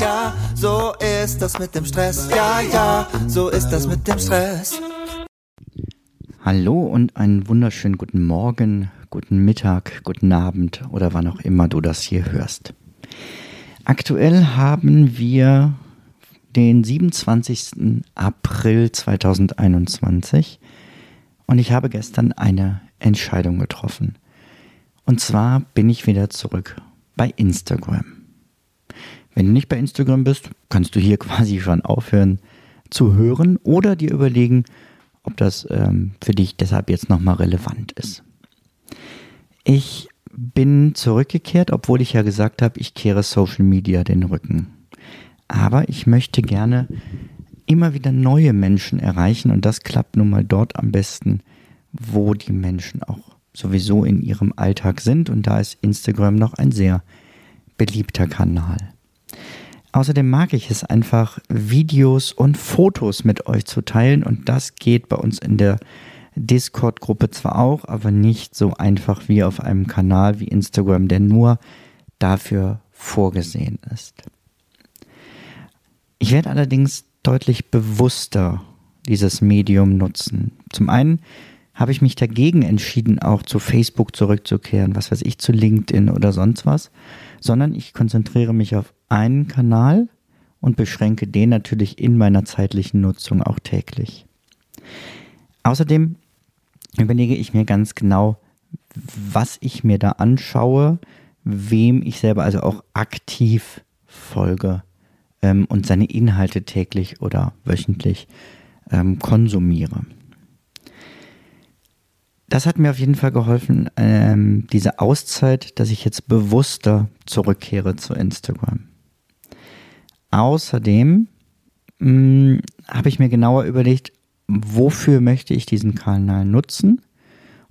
ja, so ist das mit dem Stress. Ja, ja, so ist das mit dem Stress. Hallo und einen wunderschönen guten Morgen, guten Mittag, guten Abend oder wann auch immer du das hier hörst. Aktuell haben wir den 27. April 2021 und ich habe gestern eine Entscheidung getroffen. Und zwar bin ich wieder zurück bei Instagram. Wenn du nicht bei Instagram bist, kannst du hier quasi schon aufhören zu hören oder dir überlegen, ob das ähm, für dich deshalb jetzt nochmal relevant ist. Ich bin zurückgekehrt, obwohl ich ja gesagt habe, ich kehre Social Media den Rücken. Aber ich möchte gerne immer wieder neue Menschen erreichen und das klappt nun mal dort am besten, wo die Menschen auch sowieso in ihrem Alltag sind und da ist Instagram noch ein sehr beliebter Kanal. Außerdem mag ich es einfach, Videos und Fotos mit euch zu teilen und das geht bei uns in der Discord-Gruppe zwar auch, aber nicht so einfach wie auf einem Kanal wie Instagram, der nur dafür vorgesehen ist. Ich werde allerdings deutlich bewusster dieses Medium nutzen. Zum einen habe ich mich dagegen entschieden, auch zu Facebook zurückzukehren, was weiß ich, zu LinkedIn oder sonst was, sondern ich konzentriere mich auf einen Kanal und beschränke den natürlich in meiner zeitlichen Nutzung auch täglich. Außerdem überlege ich mir ganz genau, was ich mir da anschaue, wem ich selber also auch aktiv folge ähm, und seine Inhalte täglich oder wöchentlich ähm, konsumiere. Das hat mir auf jeden Fall geholfen, ähm, diese Auszeit, dass ich jetzt bewusster zurückkehre zu Instagram. Außerdem hm, habe ich mir genauer überlegt, wofür möchte ich diesen Kanal nutzen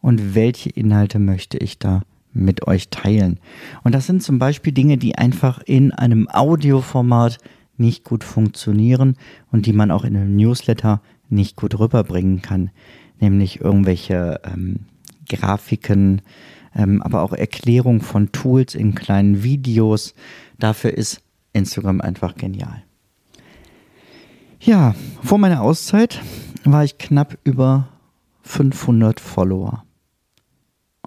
und welche Inhalte möchte ich da mit euch teilen. Und das sind zum Beispiel Dinge, die einfach in einem Audioformat nicht gut funktionieren und die man auch in einem Newsletter nicht gut rüberbringen kann, nämlich irgendwelche ähm, Grafiken, ähm, aber auch Erklärung von Tools in kleinen Videos. Dafür ist Instagram einfach genial. Ja, vor meiner Auszeit war ich knapp über 500 Follower.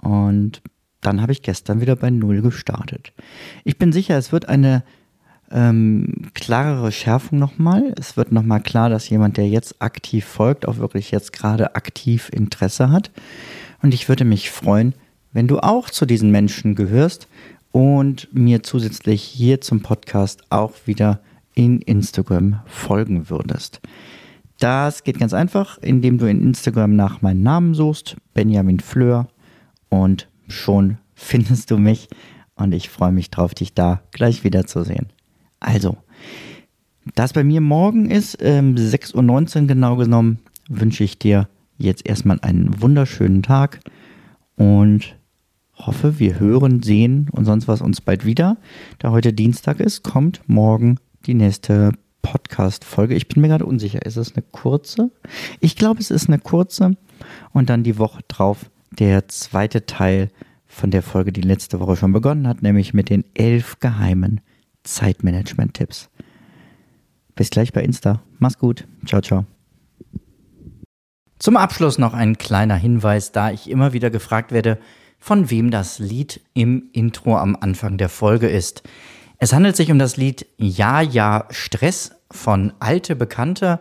Und dann habe ich gestern wieder bei Null gestartet. Ich bin sicher, es wird eine ähm, klarere Schärfung nochmal. Es wird nochmal klar, dass jemand, der jetzt aktiv folgt, auch wirklich jetzt gerade aktiv Interesse hat. Und ich würde mich freuen, wenn du auch zu diesen Menschen gehörst und mir zusätzlich hier zum Podcast auch wieder in Instagram folgen würdest. Das geht ganz einfach, indem du in Instagram nach meinem Namen suchst, Benjamin Fleur, und schon findest du mich. Und ich freue mich drauf, dich da gleich wiederzusehen. Also, da es bei mir morgen ist, ähm, 6.19 Uhr genau genommen, wünsche ich dir jetzt erstmal einen wunderschönen Tag und hoffe, wir hören, sehen und sonst was uns bald wieder. Da heute Dienstag ist, kommt morgen die nächste Podcast-Folge. Ich bin mir gerade unsicher. Ist es eine kurze? Ich glaube, es ist eine kurze. Und dann die Woche drauf der zweite Teil von der Folge, die letzte Woche schon begonnen hat, nämlich mit den elf geheimen Zeitmanagement-Tipps. Bis gleich bei Insta. Mach's gut. Ciao, ciao. Zum Abschluss noch ein kleiner Hinweis, da ich immer wieder gefragt werde, von wem das Lied im Intro am Anfang der Folge ist. Es handelt sich um das Lied Ja, ja, Stress von Alte Bekannte